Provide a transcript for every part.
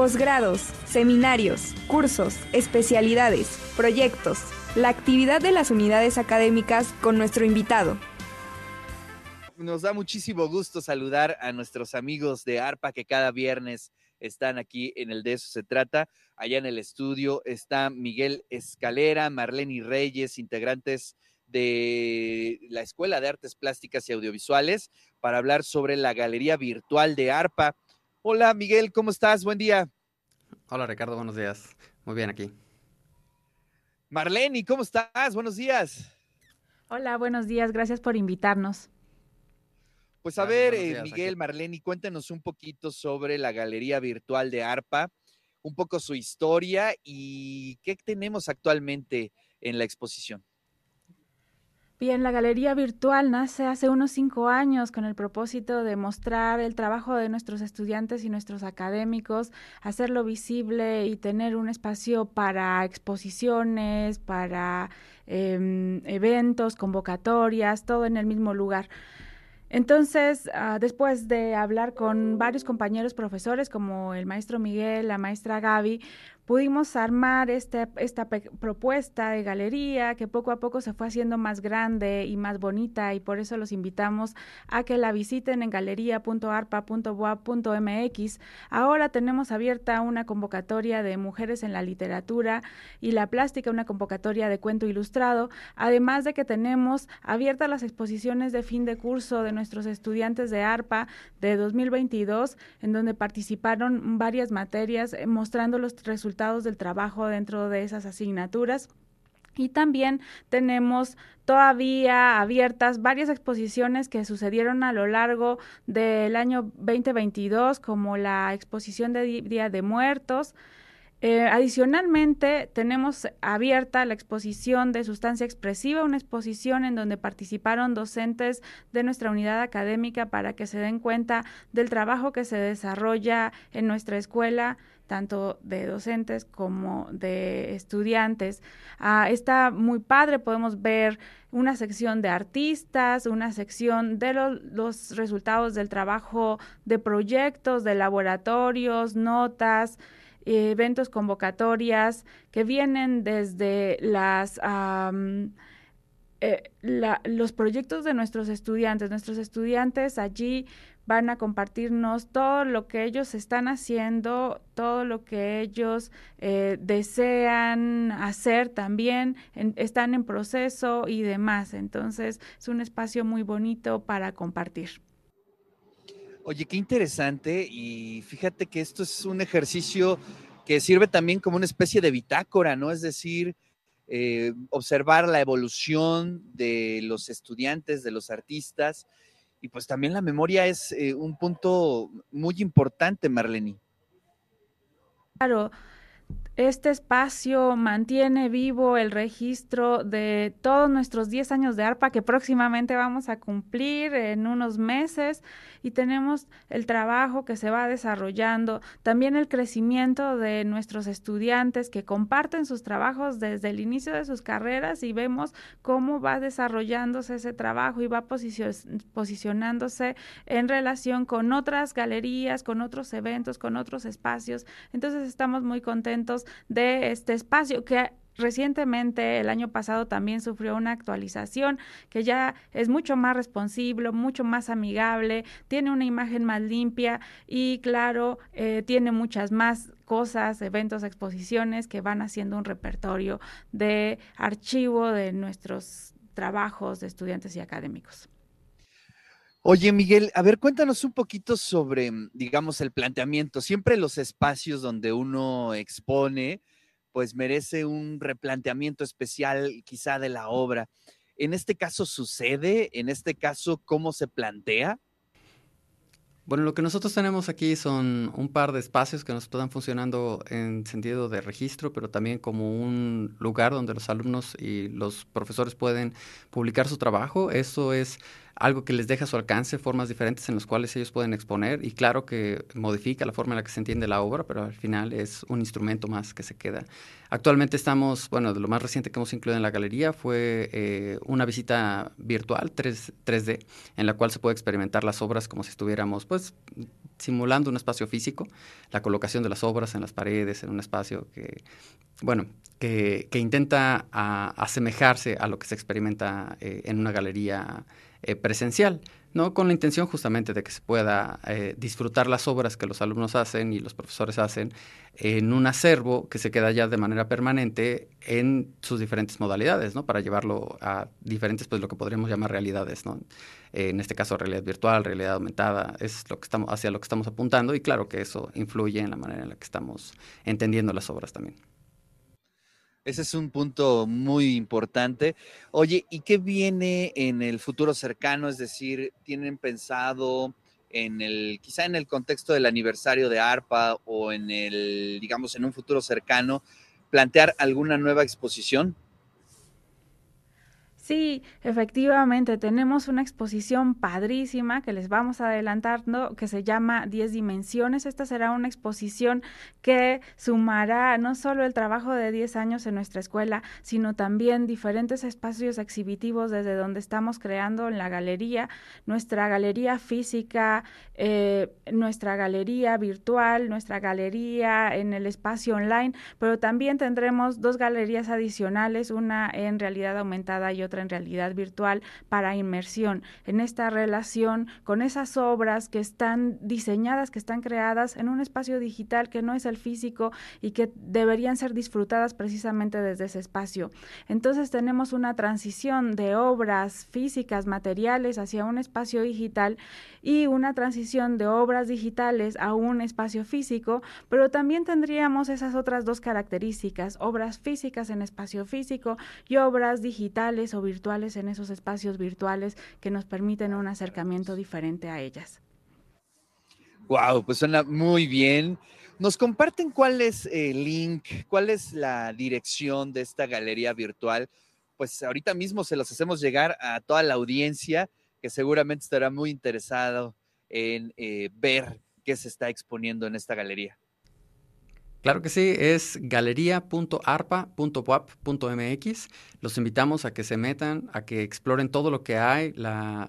posgrados, seminarios, cursos, especialidades, proyectos, la actividad de las unidades académicas con nuestro invitado. Nos da muchísimo gusto saludar a nuestros amigos de ARPA que cada viernes están aquí en el De Eso Se Trata. Allá en el estudio está Miguel Escalera, Marlene Reyes, integrantes de la Escuela de Artes Plásticas y Audiovisuales, para hablar sobre la galería virtual de ARPA. Hola Miguel, ¿cómo estás? Buen día. Hola Ricardo, buenos días. Muy bien aquí. Marlene, ¿cómo estás? Buenos días. Hola, buenos días. Gracias por invitarnos. Pues a ver, eh, Miguel, Marlene, cuéntanos un poquito sobre la galería virtual de ARPA, un poco su historia y qué tenemos actualmente en la exposición. Bien, la galería virtual nace hace unos cinco años con el propósito de mostrar el trabajo de nuestros estudiantes y nuestros académicos, hacerlo visible y tener un espacio para exposiciones, para em, eventos, convocatorias, todo en el mismo lugar. Entonces, ah, después de hablar con varios compañeros profesores como el maestro Miguel, la maestra Gaby, pudimos armar este, esta propuesta de galería que poco a poco se fue haciendo más grande y más bonita y por eso los invitamos a que la visiten en galería.arpa.boa.mx. Ahora tenemos abierta una convocatoria de mujeres en la literatura y la plástica, una convocatoria de cuento ilustrado, además de que tenemos abiertas las exposiciones de fin de curso de nuestros estudiantes de ARPA de 2022, en donde participaron varias materias eh, mostrando los resultados del trabajo dentro de esas asignaturas. Y también tenemos todavía abiertas varias exposiciones que sucedieron a lo largo del año 2022, como la exposición de Día de Muertos. Eh, adicionalmente, tenemos abierta la exposición de sustancia expresiva, una exposición en donde participaron docentes de nuestra unidad académica para que se den cuenta del trabajo que se desarrolla en nuestra escuela tanto de docentes como de estudiantes. Ah, está muy padre, podemos ver una sección de artistas, una sección de los resultados del trabajo de proyectos, de laboratorios, notas, eventos, convocatorias que vienen desde las... Eh, los proyectos de nuestros estudiantes. Nuestros estudiantes allí van a compartirnos todo lo que ellos están haciendo, todo lo que ellos eh, desean hacer también, están en proceso y demás. Entonces es un espacio muy bonito para compartir. Oye, qué interesante y fíjate que esto es un ejercicio que sirve también como una especie de bitácora, ¿no? Es decir, eh, observar la evolución de los estudiantes, de los artistas, y pues también la memoria es eh, un punto muy importante, Marlene. Claro, este espacio mantiene vivo el registro de todos nuestros 10 años de ARPA que próximamente vamos a cumplir en unos meses y tenemos el trabajo que se va desarrollando, también el crecimiento de nuestros estudiantes que comparten sus trabajos desde el inicio de sus carreras y vemos cómo va desarrollándose ese trabajo y va posicionándose en relación con otras galerías, con otros eventos, con otros espacios. Entonces estamos muy contentos de este espacio que Recientemente, el año pasado, también sufrió una actualización que ya es mucho más responsible, mucho más amigable, tiene una imagen más limpia y, claro, eh, tiene muchas más cosas, eventos, exposiciones que van haciendo un repertorio de archivo de nuestros trabajos de estudiantes y académicos. Oye, Miguel, a ver, cuéntanos un poquito sobre, digamos, el planteamiento. Siempre los espacios donde uno expone, pues merece un replanteamiento especial quizá de la obra. ¿En este caso sucede? ¿En este caso cómo se plantea? Bueno, lo que nosotros tenemos aquí son un par de espacios que nos están funcionando en sentido de registro, pero también como un lugar donde los alumnos y los profesores pueden publicar su trabajo. Eso es algo que les deja a su alcance, formas diferentes en las cuales ellos pueden exponer y claro que modifica la forma en la que se entiende la obra, pero al final es un instrumento más que se queda. Actualmente estamos, bueno, lo más reciente que hemos incluido en la galería fue eh, una visita virtual 3, 3D en la cual se puede experimentar las obras como si estuviéramos pues simulando un espacio físico, la colocación de las obras en las paredes, en un espacio que, bueno, que, intenta asemejarse a lo que se experimenta eh, en una galería eh, presencial. ¿no? con la intención justamente de que se pueda eh, disfrutar las obras que los alumnos hacen y los profesores hacen en un acervo que se queda ya de manera permanente en sus diferentes modalidades, ¿no? para llevarlo a diferentes, pues lo que podríamos llamar realidades, ¿no? en este caso realidad virtual, realidad aumentada, es lo que estamos, hacia lo que estamos apuntando y claro que eso influye en la manera en la que estamos entendiendo las obras también. Ese es un punto muy importante. Oye, ¿y qué viene en el futuro cercano? Es decir, ¿tienen pensado en el, quizá en el contexto del aniversario de ARPA o en el, digamos, en un futuro cercano, plantear alguna nueva exposición? Sí, efectivamente, tenemos una exposición padrísima que les vamos adelantando que se llama 10 dimensiones. Esta será una exposición que sumará no solo el trabajo de 10 años en nuestra escuela, sino también diferentes espacios exhibitivos desde donde estamos creando en la galería, nuestra galería física, eh, nuestra galería virtual, nuestra galería en el espacio online, pero también tendremos dos galerías adicionales, una en realidad aumentada y otra en realidad virtual para inmersión, en esta relación con esas obras que están diseñadas, que están creadas en un espacio digital que no es el físico y que deberían ser disfrutadas precisamente desde ese espacio. Entonces tenemos una transición de obras físicas, materiales hacia un espacio digital y una transición de obras digitales a un espacio físico, pero también tendríamos esas otras dos características, obras físicas en espacio físico y obras digitales virtuales en esos espacios virtuales que nos permiten un acercamiento diferente a ellas. Wow, pues suena muy bien. ¿Nos comparten cuál es el link, cuál es la dirección de esta galería virtual? Pues ahorita mismo se los hacemos llegar a toda la audiencia que seguramente estará muy interesado en eh, ver qué se está exponiendo en esta galería. Claro que sí, es galería.arpa.wap.mx. Los invitamos a que se metan, a que exploren todo lo que hay,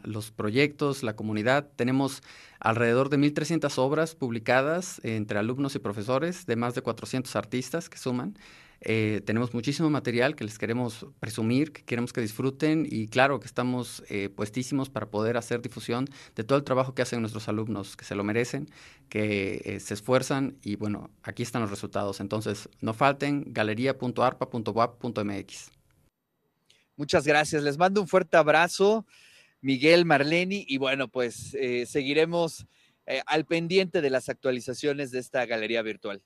los proyectos, la comunidad. Tenemos alrededor de 1.300 obras publicadas entre alumnos y profesores de más de 400 artistas que suman. Eh, tenemos muchísimo material que les queremos presumir, que queremos que disfruten y claro que estamos eh, puestísimos para poder hacer difusión de todo el trabajo que hacen nuestros alumnos, que se lo merecen, que eh, se esfuerzan y bueno, aquí están los resultados. Entonces, no falten galería.arpa.wap.mx. Muchas gracias, les mando un fuerte abrazo, Miguel Marleni, y bueno, pues seguiremos al pendiente de las actualizaciones de esta galería virtual.